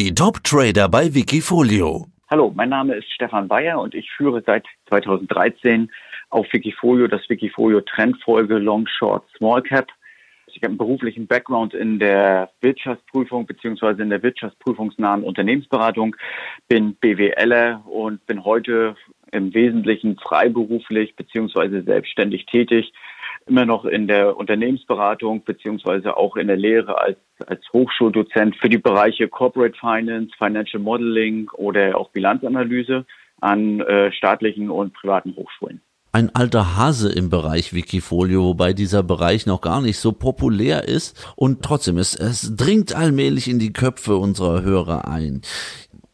Die Top-Trader bei Wikifolio. Hallo, mein Name ist Stefan Bayer und ich führe seit 2013 auf Wikifolio das Wikifolio Trendfolge Long Short Small Cap. Ich habe einen beruflichen Background in der Wirtschaftsprüfung beziehungsweise in der wirtschaftsprüfungsnahen Unternehmensberatung, bin BWLer und bin heute im Wesentlichen freiberuflich beziehungsweise selbstständig tätig immer noch in der Unternehmensberatung beziehungsweise auch in der Lehre als, als Hochschuldozent für die Bereiche Corporate Finance, Financial Modeling oder auch Bilanzanalyse an äh, staatlichen und privaten Hochschulen ein alter Hase im Bereich Wikifolio, wobei dieser Bereich noch gar nicht so populär ist und trotzdem es, es dringt allmählich in die Köpfe unserer Hörer ein.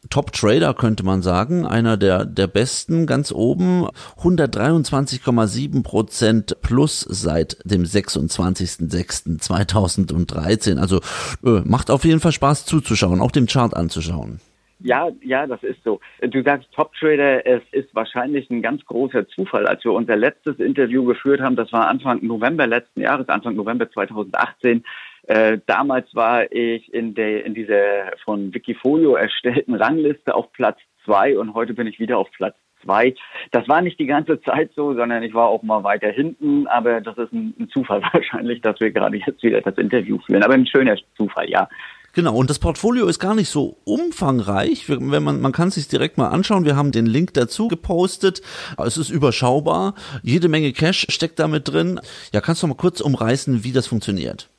Top-Trader könnte man sagen, einer der, der besten ganz oben, 123,7 Prozent plus seit dem 26.06.2013. Also äh, macht auf jeden Fall Spaß zuzuschauen, auch dem Chart anzuschauen. Ja, ja, das ist so. Du sagst Top Trader, es ist wahrscheinlich ein ganz großer Zufall. Als wir unser letztes Interview geführt haben, das war Anfang November letzten Jahres, Anfang November 2018, äh, damals war ich in der in dieser von Wikifolio erstellten Rangliste auf Platz zwei und heute bin ich wieder auf Platz zwei. Das war nicht die ganze Zeit so, sondern ich war auch mal weiter hinten, aber das ist ein, ein Zufall wahrscheinlich, dass wir gerade jetzt wieder das Interview führen. Aber ein schöner Zufall, ja. Genau, und das Portfolio ist gar nicht so umfangreich. Wenn man, man kann es sich direkt mal anschauen. Wir haben den Link dazu gepostet. Es ist überschaubar. Jede Menge Cash steckt damit drin. Ja, kannst du mal kurz umreißen, wie das funktioniert?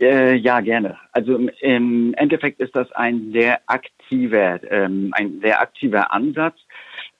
Äh, ja, gerne. Also im Endeffekt ist das ein sehr aktiver, ähm, ein sehr aktiver Ansatz.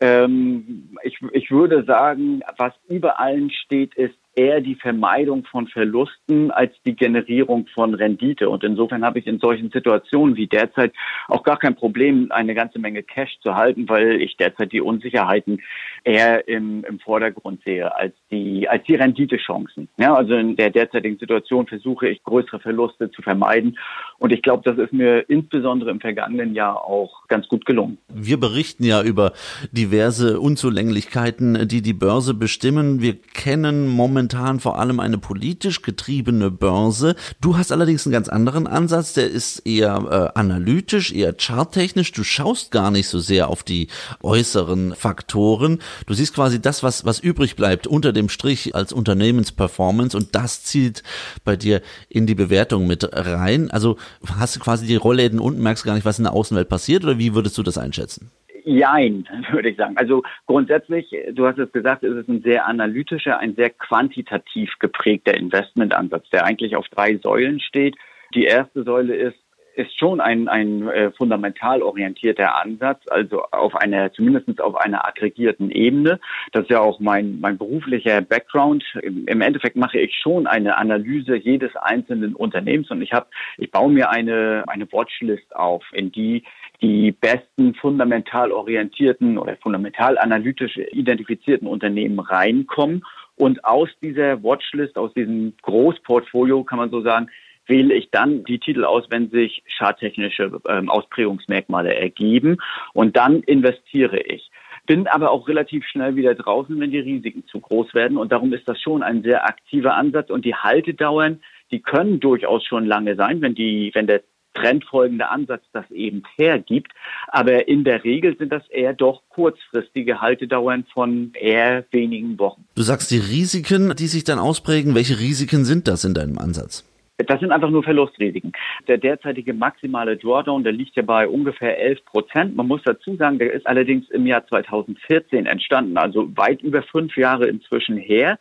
Ähm, ich, ich würde sagen, was über allen steht, ist eher die Vermeidung von Verlusten als die Generierung von Rendite. Und insofern habe ich in solchen Situationen wie derzeit auch gar kein Problem, eine ganze Menge Cash zu halten, weil ich derzeit die Unsicherheiten eher im, im Vordergrund sehe als die, als die Renditechancen. Ja, also in der derzeitigen Situation versuche ich größere Verluste zu vermeiden. Und ich glaube, das ist mir insbesondere im vergangenen Jahr auch ganz gut gelungen. Wir berichten ja über diverse Unzulänglichkeiten, die die Börse bestimmen. Wir kennen momentan vor allem eine politisch getriebene Börse. Du hast allerdings einen ganz anderen Ansatz, der ist eher äh, analytisch, eher charttechnisch. Du schaust gar nicht so sehr auf die äußeren Faktoren. Du siehst quasi das, was, was übrig bleibt unter dem Strich als Unternehmensperformance und das zielt bei dir in die Bewertung mit rein. Also hast du quasi die Rollläden unten, merkst gar nicht, was in der Außenwelt passiert oder wie würdest du das einschätzen? Jein, würde ich sagen. Also grundsätzlich, du hast es gesagt, ist es ein sehr analytischer, ein sehr quantitativ geprägter Investmentansatz, der eigentlich auf drei Säulen steht. Die erste Säule ist, ist schon ein, ein äh, fundamental orientierter Ansatz, also auf einer, zumindest auf einer aggregierten Ebene. Das ist ja auch mein, mein beruflicher Background. Im, Im Endeffekt mache ich schon eine Analyse jedes einzelnen Unternehmens und ich habe, ich baue mir eine, eine Watchlist auf, in die die besten fundamental orientierten oder fundamental analytisch identifizierten Unternehmen reinkommen. Und aus dieser Watchlist, aus diesem Großportfolio, kann man so sagen, wähle ich dann die Titel aus, wenn sich charttechnische ähm, Ausprägungsmerkmale ergeben. Und dann investiere ich bin aber auch relativ schnell wieder draußen, wenn die Risiken zu groß werden. Und darum ist das schon ein sehr aktiver Ansatz. Und die Haltedauern, die können durchaus schon lange sein, wenn die, wenn der trendfolgende Ansatz das eben hergibt. Aber in der Regel sind das eher doch kurzfristige Haltedauern von eher wenigen Wochen. Du sagst die Risiken, die sich dann ausprägen. Welche Risiken sind das in deinem Ansatz? Das sind einfach nur Verlustrisiken. Der derzeitige maximale Drawdown, der liegt ja bei ungefähr 11 Prozent. Man muss dazu sagen, der ist allerdings im Jahr 2014 entstanden, also weit über fünf Jahre inzwischen her.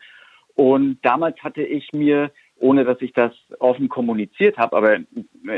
Und damals hatte ich mir ohne dass ich das offen kommuniziert habe. Aber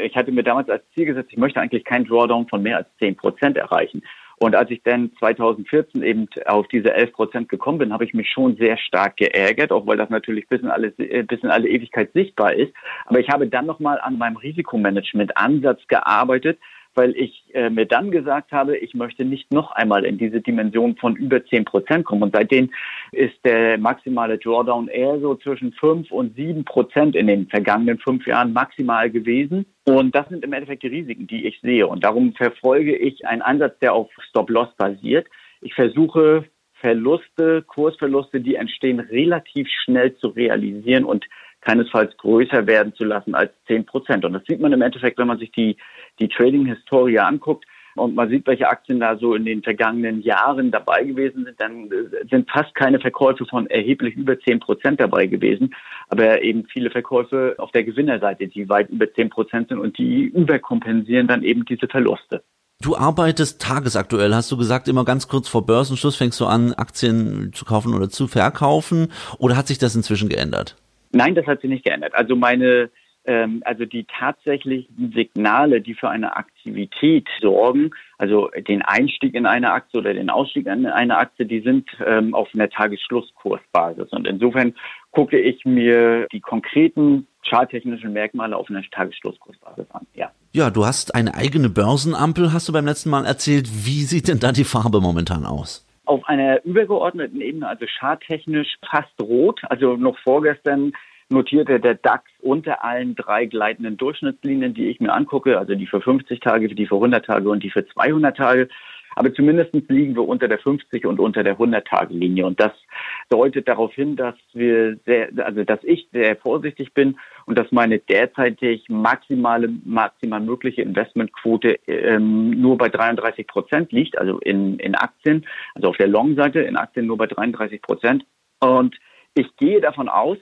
ich hatte mir damals als Ziel gesetzt, ich möchte eigentlich keinen Drawdown von mehr als 10 Prozent erreichen. Und als ich dann 2014 eben auf diese 11 Prozent gekommen bin, habe ich mich schon sehr stark geärgert, auch weil das natürlich bis in alle, bis in alle Ewigkeit sichtbar ist. Aber ich habe dann nochmal an meinem Risikomanagement-Ansatz gearbeitet, weil ich äh, mir dann gesagt habe, ich möchte nicht noch einmal in diese Dimension von über 10 Prozent kommen. Und seitdem ist der maximale Drawdown eher so zwischen 5 und 7 Prozent in den vergangenen fünf Jahren maximal gewesen. Und das sind im Endeffekt die Risiken, die ich sehe. Und darum verfolge ich einen Ansatz, der auf Stop-Loss basiert. Ich versuche Verluste, Kursverluste, die entstehen, relativ schnell zu realisieren und keinesfalls größer werden zu lassen als 10 Prozent. Und das sieht man im Endeffekt, wenn man sich die, die Trading-Historie anguckt und man sieht, welche Aktien da so in den vergangenen Jahren dabei gewesen sind, dann äh, sind fast keine Verkäufe von erheblich über 10 Prozent dabei gewesen, aber eben viele Verkäufe auf der Gewinnerseite, die weit über 10 Prozent sind und die überkompensieren dann eben diese Verluste. Du arbeitest tagesaktuell, hast du gesagt, immer ganz kurz vor Börsenschluss fängst du an, Aktien zu kaufen oder zu verkaufen oder hat sich das inzwischen geändert? Nein, das hat sich nicht geändert. Also meine ähm, also die tatsächlichen Signale, die für eine Aktivität sorgen, also den Einstieg in eine Aktie oder den Ausstieg in eine Aktie, die sind ähm, auf einer Tagesschlusskursbasis. Und insofern gucke ich mir die konkreten charttechnischen Merkmale auf einer Tagesschlusskursbasis an. Ja. Ja, du hast eine eigene Börsenampel, hast du beim letzten Mal erzählt. Wie sieht denn da die Farbe momentan aus? Auf einer übergeordneten Ebene, also charttechnisch fast rot. Also noch vorgestern notierte der DAX unter allen drei gleitenden Durchschnittslinien, die ich mir angucke, also die für 50 Tage, die für 100 Tage und die für 200 Tage. Aber zumindest liegen wir unter der 50 und unter der 100-Tage-Linie. Und das deutet darauf hin, dass wir sehr, also dass ich sehr vorsichtig bin und dass meine derzeitig maximale, maximal mögliche Investmentquote ähm, nur bei 33 Prozent liegt, also in, in Aktien, also auf der Long-Seite in Aktien nur bei 33 Prozent. Und ich gehe davon aus,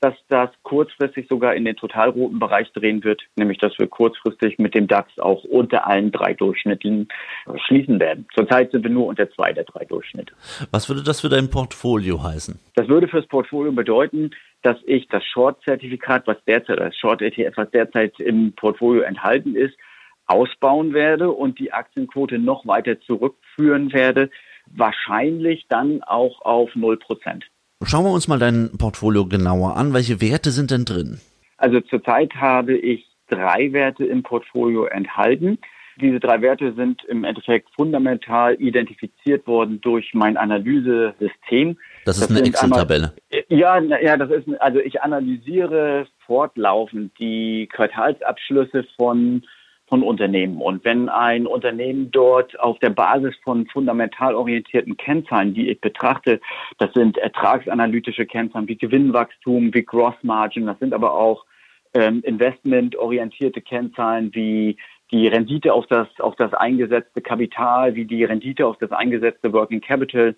dass das kurzfristig sogar in den totalroten Bereich drehen wird, nämlich dass wir kurzfristig mit dem DAX auch unter allen drei Durchschnitten schließen werden. Zurzeit sind wir nur unter zwei der drei Durchschnitte. Was würde das für dein Portfolio heißen? Das würde fürs Portfolio bedeuten, dass ich das Short-Zertifikat, was derzeit, das Short-ETF, was derzeit im Portfolio enthalten ist, ausbauen werde und die Aktienquote noch weiter zurückführen werde, wahrscheinlich dann auch auf null Prozent. Schauen wir uns mal dein Portfolio genauer an. Welche Werte sind denn drin? Also zurzeit habe ich drei Werte im Portfolio enthalten. Diese drei Werte sind im Endeffekt fundamental identifiziert worden durch mein Analysesystem. Das ist das eine Excel-Tabelle. Ja, ja, das ist, also ich analysiere fortlaufend die Quartalsabschlüsse von von Unternehmen. Und wenn ein Unternehmen dort auf der Basis von fundamental orientierten Kennzahlen, die ich betrachte, das sind ertragsanalytische Kennzahlen wie Gewinnwachstum, wie Gross Margin, das sind aber auch ähm, investmentorientierte Kennzahlen wie die Rendite auf das, auf das eingesetzte Kapital, wie die Rendite auf das eingesetzte Working Capital,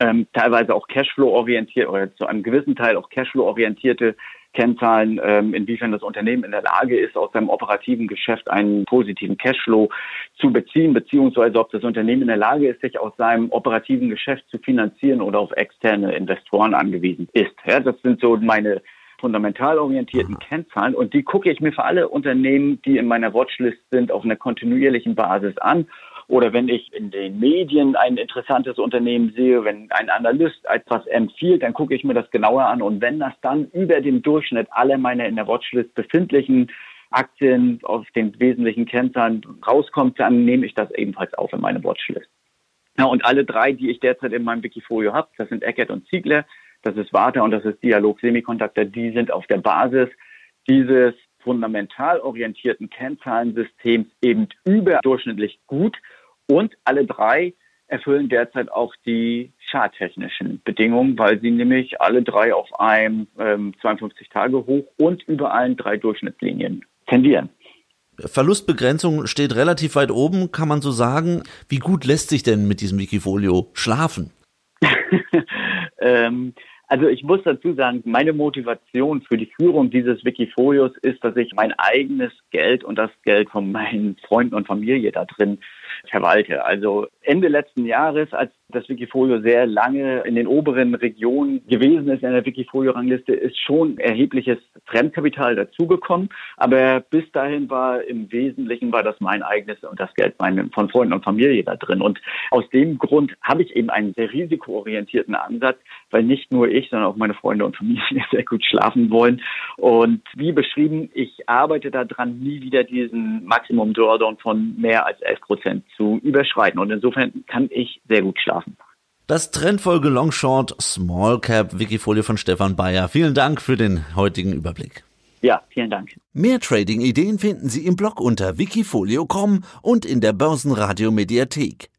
ähm, teilweise auch Cashflow-orientiert oder zu einem gewissen Teil auch Cashflow-orientierte Kennzahlen, ähm, inwiefern das Unternehmen in der Lage ist, aus seinem operativen Geschäft einen positiven Cashflow zu beziehen, beziehungsweise ob das Unternehmen in der Lage ist, sich aus seinem operativen Geschäft zu finanzieren oder auf externe Investoren angewiesen ist. Ja, das sind so meine fundamental orientierten Kennzahlen und die gucke ich mir für alle Unternehmen, die in meiner Watchlist sind, auf einer kontinuierlichen Basis an oder wenn ich in den Medien ein interessantes Unternehmen sehe, wenn ein Analyst etwas empfiehlt, dann gucke ich mir das genauer an. Und wenn das dann über dem Durchschnitt aller meiner in der Watchlist befindlichen Aktien aus den wesentlichen Kennzahlen rauskommt, dann nehme ich das ebenfalls auf in meine Watchlist. Ja, und alle drei, die ich derzeit in meinem Wikifolio habe, das sind Eckert und Ziegler, das ist Warta und das ist Dialog Semiconductor, die sind auf der Basis dieses fundamental orientierten Kennzahlensystems eben überdurchschnittlich gut und alle drei erfüllen derzeit auch die charttechnischen Bedingungen, weil sie nämlich alle drei auf einem ähm, 52 Tage hoch und über allen drei Durchschnittslinien tendieren. Verlustbegrenzung steht relativ weit oben, kann man so sagen. Wie gut lässt sich denn mit diesem Wikifolio schlafen? ähm, also ich muss dazu sagen, meine Motivation für die Führung dieses Wikifolios ist, dass ich mein eigenes Geld und das Geld von meinen Freunden und Familie da drin verwalte. Also Ende letzten Jahres, als das Wikifolio sehr lange in den oberen Regionen gewesen ist in der Wikifolio-Rangliste, ist schon erhebliches Fremdkapital dazugekommen. Aber bis dahin war im Wesentlichen war das mein eigenes und das Geld von Freunden und Familie da drin. Und aus dem Grund habe ich eben einen sehr risikoorientierten Ansatz, weil nicht nur ich, sondern auch meine Freunde und Familie sehr gut schlafen wollen. Und wie beschrieben, ich arbeite daran, nie wieder diesen Maximum Drawdown von mehr als 11 Prozent zu überschreiten. Und insofern kann ich sehr gut schlafen. Das Trendfolge Longshort Small Cap Wikifolie von Stefan Bayer. Vielen Dank für den heutigen Überblick. Ja, vielen Dank. Mehr Trading-Ideen finden Sie im Blog unter wikifolio.com und in der Börsenradio Mediathek.